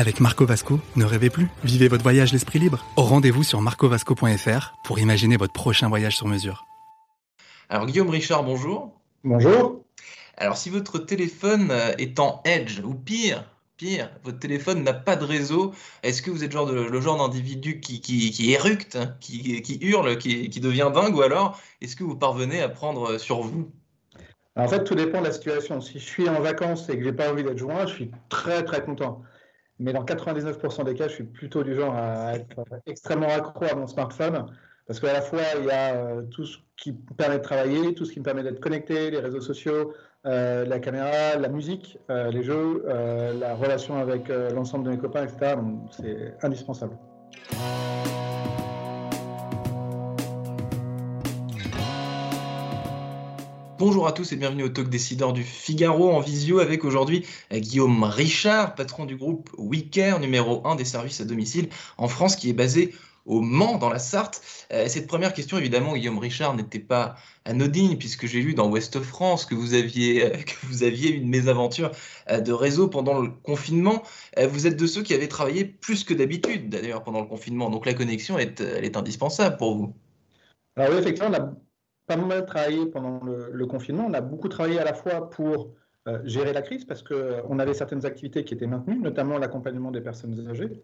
Avec Marco Vasco, ne rêvez plus, vivez votre voyage l'esprit libre. Au rendez-vous sur marcovasco.fr pour imaginer votre prochain voyage sur mesure. Alors Guillaume Richard, bonjour. Bonjour. Alors si votre téléphone euh, est en edge, ou pire, pire, votre téléphone n'a pas de réseau, est-ce que vous êtes genre de- le genre d'individu qui, qui, qui éructe, hein, qui, qui hurle, qui, qui devient dingue, ou alors est-ce que vous parvenez à prendre euh, sur vous? En fait, tout dépend de la situation. Si je suis en vacances et que j'ai pas envie d'être joint, je suis très très content. Mais dans 99% des cas, je suis plutôt du genre à être extrêmement accro à mon smartphone. Parce qu'à la fois, il y a euh, tout ce qui me permet de travailler, tout ce qui me permet d'être connecté, les réseaux sociaux, euh, la caméra, la musique, euh, les jeux, la relation avec l'ensemble de mes copains, etc. Donc, c'est indispensable. Bonjour à tous et bienvenue au Talk Décideur du Figaro en visio avec aujourd'hui euh, Guillaume Richard, patron du groupe WeCare, numéro 1 des services à domicile en France qui est basé au Mans dans la Sarthe. Euh, cette première question évidemment Guillaume Richard n'était pas anodine puisque j'ai lu dans Ouest France que vous aviez, euh, que une mésaventure de réseau pendant le confinement. Vous êtes de ceux qui avaient travaillé plus que d'habitude d'ailleurs pendant le confinement donc la connexion est, elle est indispensable pour vous. Alors oui, effectivement, on a pas mal travaillé pendant le, confinement. On a beaucoup travaillé à la fois pour euh, gérer la crise, parce qu'on avait certaines activités qui étaient maintenues, notamment l'accompagnement des personnes âgées.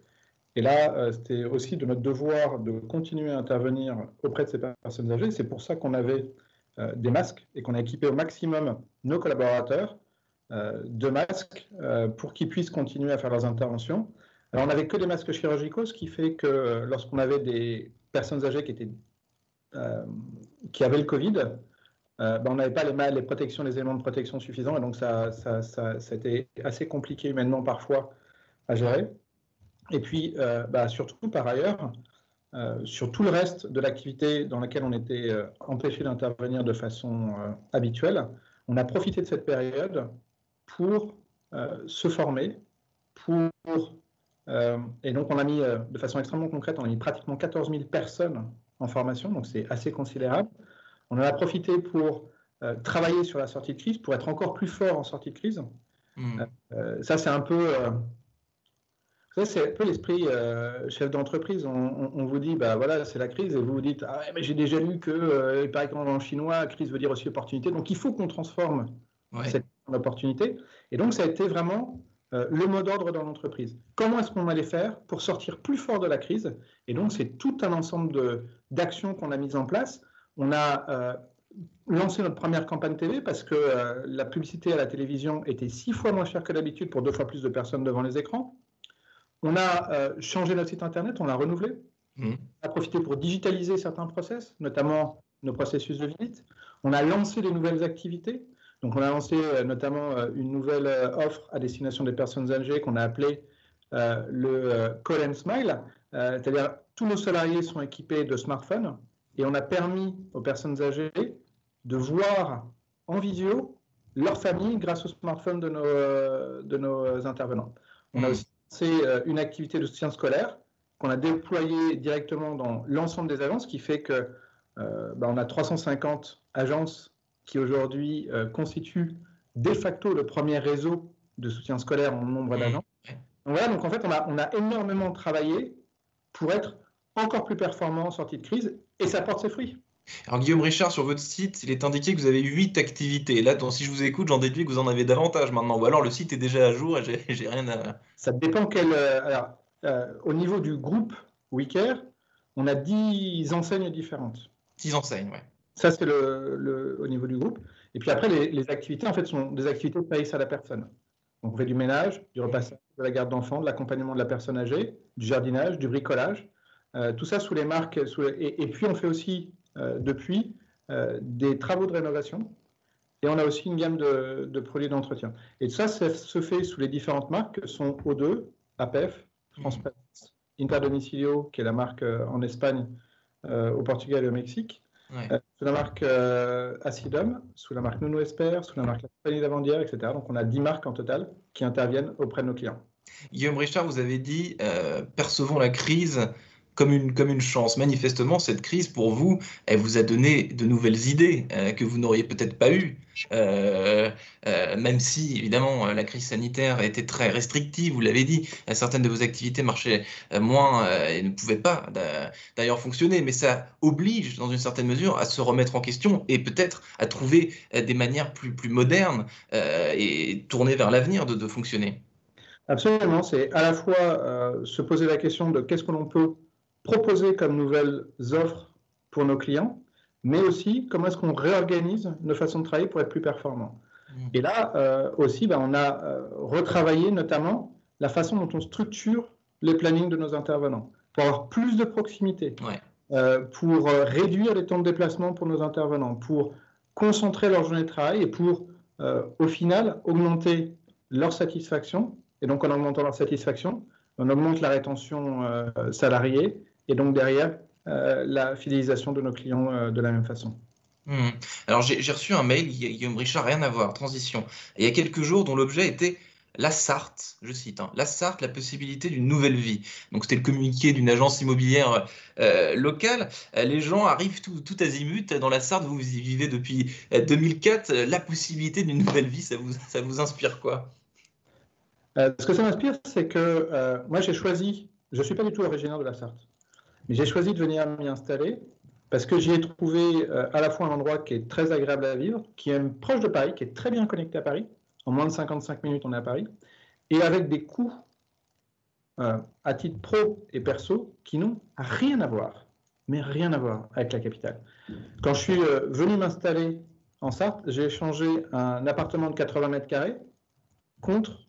Et là, euh, c'était aussi de notre devoir de continuer à intervenir auprès de ces personnes âgées. C'est pour ça qu'on avait euh, des masques et qu'on a équipé au maximum nos collaborateurs euh, de masques euh, pour qu'ils puissent continuer à faire leurs interventions. Alors, on n'avait que des masques chirurgicaux, ce qui fait que euh, lorsqu'on avait des personnes âgées qui étaient euh, qui avaient le Covid, euh, ben, on n'avait pas les, protections, les éléments de protection suffisants, et donc ça, ça, ça, été assez compliqué humainement parfois à gérer. Et puis, euh, bah, surtout par ailleurs, euh, sur tout le reste de l'activité dans laquelle on était euh, empêché d'intervenir de façon euh, habituelle, on a profité de cette période pour euh, se former, pour euh, et donc on a mis euh, de façon extrêmement concrète, on a mis pratiquement 14 000 personnes en formation, donc c'est assez considérable. On en a profité pour euh, travailler sur la sortie de crise, pour être encore plus fort en sortie de crise. Hmm. Euh, ça, c'est un peu, euh, ça, c'est un peu l'esprit euh, chef d'entreprise. On, on- on vous dit, bah voilà, c'est la crise, et vous vous dites, ah mais j'ai déjà lu que, il paraît qu'en en chinois, crise veut dire aussi opportunité. Donc il faut qu'on transforme Ouais. cette opportunité. Et donc ça a été vraiment euh, le mot d'ordre dans l'entreprise. Comment est-ce qu'on allait faire pour sortir plus fort de la crise? Et donc c'est tout un ensemble d'actions qu'on a mises en place. On a euh, lancé notre première campagne TV parce que euh, la publicité à la télévision était six fois moins chère que d'habitude pour deux fois plus de personnes devant les écrans. On a changé notre site internet, on l'a renouvelé. Mhm. On a profité pour digitaliser certains process, notamment nos processus de visite. On a lancé des nouvelles activités. Donc, on a lancé euh, notamment euh, une nouvelle euh, offre à destination des personnes âgées qu'on a appelée le Call and Smile. C'est-à-dire, tous nos salariés sont équipés de smartphones et on a permis aux personnes âgées de voir en visio leur famille grâce au smartphone de nos, de nos intervenants. On a Mhm. aussi lancé une activité de soutien scolaire qu'on a déployée directement dans l'ensemble des agences, ce qui fait que euh, bah, on a 350 agences qui aujourd'hui euh, constituent de facto le premier réseau de soutien scolaire en nombre Mhm. d'agences. Donc voilà, donc en fait, on a, on a énormément travaillé pour être encore plus performant en sortie de crise et ça porte ses fruits. Alors Guillaume Richard, sur votre site, il est indiqué que vous avez 8 activités. Là, donc, si je vous écoute, j'en déduis que vous en avez davantage maintenant. Ou alors le site est déjà à jour et j'ai j'ai rien à... Ça dépend quel. euh, alors, euh, au niveau du groupe WeCare, on a 10 enseignes différentes. 10 enseignes, ouais. Ça, c'est le, au niveau du groupe. Et puis après, les, activités, en fait, sont des activités de service à la personne. Donc, on fait du ménage, du repassage, de la garde d'enfants, de l'accompagnement de la personne âgée, du jardinage, du bricolage. Euh, tout ça sous les marques. et, puis, on fait aussi, euh, depuis, euh, des travaux de rénovation. Et on a aussi une gamme de, produits d'entretien. Et ça, ça se fait sous les différentes marques que sont O2, APEF, Transparency, Interdomicilio, qui est la marque en Espagne, au Portugal et au Mexique. Sous la marque Acidum, sous la marque Nuno Esper, sous la marque La Compagnie d'Avandière, etc. Donc on a 10 marques en total qui interviennent auprès de nos clients. Guillaume Richard, vous avez dit percevons la crise comme une, comme une chance. Manifestement, cette crise, pour vous, elle vous a donné de nouvelles idées euh, que vous n'auriez peut-être pas eues. Euh, euh, même si, évidemment, la crise sanitaire été très restrictive, vous l'avez dit, certaines de vos activités marchaient moins et ne pouvaient pas d'ailleurs fonctionner, mais ça oblige, dans une certaine mesure, à se remettre en question et peut-être à trouver des manières plus, plus modernes et tourner vers l'avenir de fonctionner. Absolument, c'est à la fois se poser la question de qu'est-ce que l'on peut proposer comme nouvelles offres pour nos clients, mais aussi comment est-ce qu'on réorganise nos façons de travailler pour être plus performants. Mmh. Et là euh, aussi, ben, on a euh, retravaillé notamment la façon dont on structure les plannings de nos intervenants pour avoir plus de proximité, euh, pour réduire les temps de déplacement pour nos intervenants, pour concentrer leur journée de travail et pour, au final, augmenter leur satisfaction. Et donc, en augmentant leur satisfaction, on augmente la rétention salariée et donc derrière euh, la fidélisation de nos clients euh, de la même façon. Hmm. Alors j'ai reçu un mail, Guillaume Richard, rien à voir, transition. il y a quelques jours, dont l'objet était la Sarthe, je cite, hein, la Sarthe, la possibilité d'une nouvelle vie. Donc c'était le communiqué d'une agence immobilière euh, locale. les gens arrivent tout, tout, azimut dans la Sarthe, vous y vivez depuis 2004, la possibilité d'une nouvelle vie, ça vous, ça vous inspire quoi? Ce que ça m'inspire, c'est que moi j'ai choisi, je ne suis pas du tout originaire de la Sarthe. Mais j'ai choisi de venir m'y installer parce que j'y ai trouvé euh, à la fois un endroit qui est très agréable à vivre, qui est proche de Paris, qui est très bien connecté à Paris. En moins de 55 minutes, on est à Paris. Et avec des coûts euh, à titre pro et perso qui n'ont rien à voir, mais rien à voir avec la capitale. Quand je suis euh, venu m'installer en Sarthe, j'ai échangé un appartement de 80 mètres carrés contre,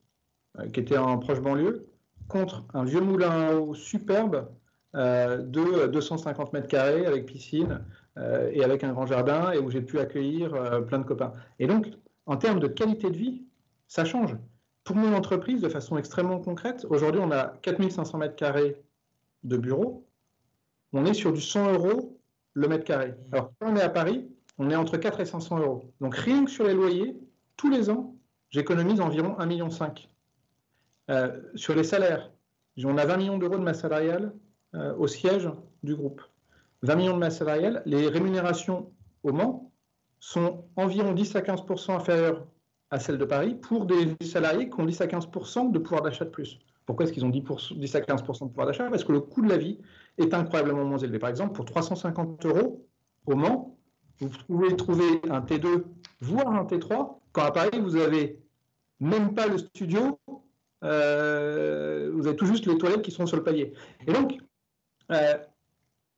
qui était en proche banlieue, contre un vieux moulin à eau superbe de 250 mètres carrés avec piscine euh, et avec un grand jardin et où j'ai pu accueillir euh, plein de copains. Et donc, en termes de qualité de vie, ça change. Pour mon entreprise, de façon extrêmement concrète, aujourd'hui, on a 4500 mètres carrés de bureaux. On est sur du 100 euros le mètre carré. Alors, quand on est à Paris, on est entre 4 et 500 euros. Donc, rien que sur les loyers, tous les ans, j'économise environ 1,5 million. Euh, sur les salaires, on a 20 millions d'euros de masse salariale euh, au siège du groupe. 20 millions de masse salariale, les rémunérations au Mans sont environ 10 à 15 inférieures à celles de Paris pour des salariés qui ont 10 à 15 de pouvoir d'achat de plus. Pourquoi est-ce qu'ils ont 10, 10 à 15% de pouvoir d'achat? Parce que le coût de la vie est incroyablement moins élevé. Par exemple, pour 350 euros au Mans, vous pouvez trouver un T2, voire un T3, quand à Paris, vous n'avez même pas le studio, euh, vous avez tout juste les toilettes qui sont sur le palier. Et donc, euh,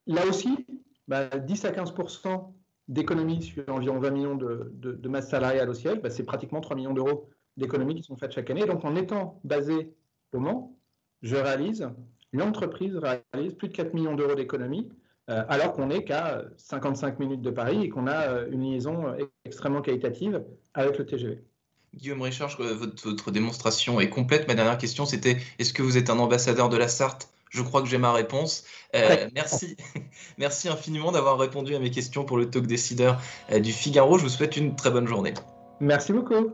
là aussi, 10 bah, à 15% d'économies sur environ 20 millions de, masse salariale au siège, bah, c'est pratiquement 3 millions d'euros d'économies qui sont faites chaque année. Donc en étant basé au Mans, je réalise, l'entreprise réalise plus de 4 millions d'euros d'économies, euh, alors qu'on n'est qu'à 55 minutes de Paris et qu'on a euh, une liaison extrêmement qualitative avec le TGV. Guillaume Richard, votre, votre démonstration est complète. Ma dernière question, c'était est-ce que vous êtes un ambassadeur de la Sarthe je crois que j'ai ma réponse. Euh, merci, merci infiniment d'avoir répondu à mes questions pour le talk décideur euh, du Figaro. Je vous souhaite une très bonne journée. Merci beaucoup.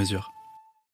mesure.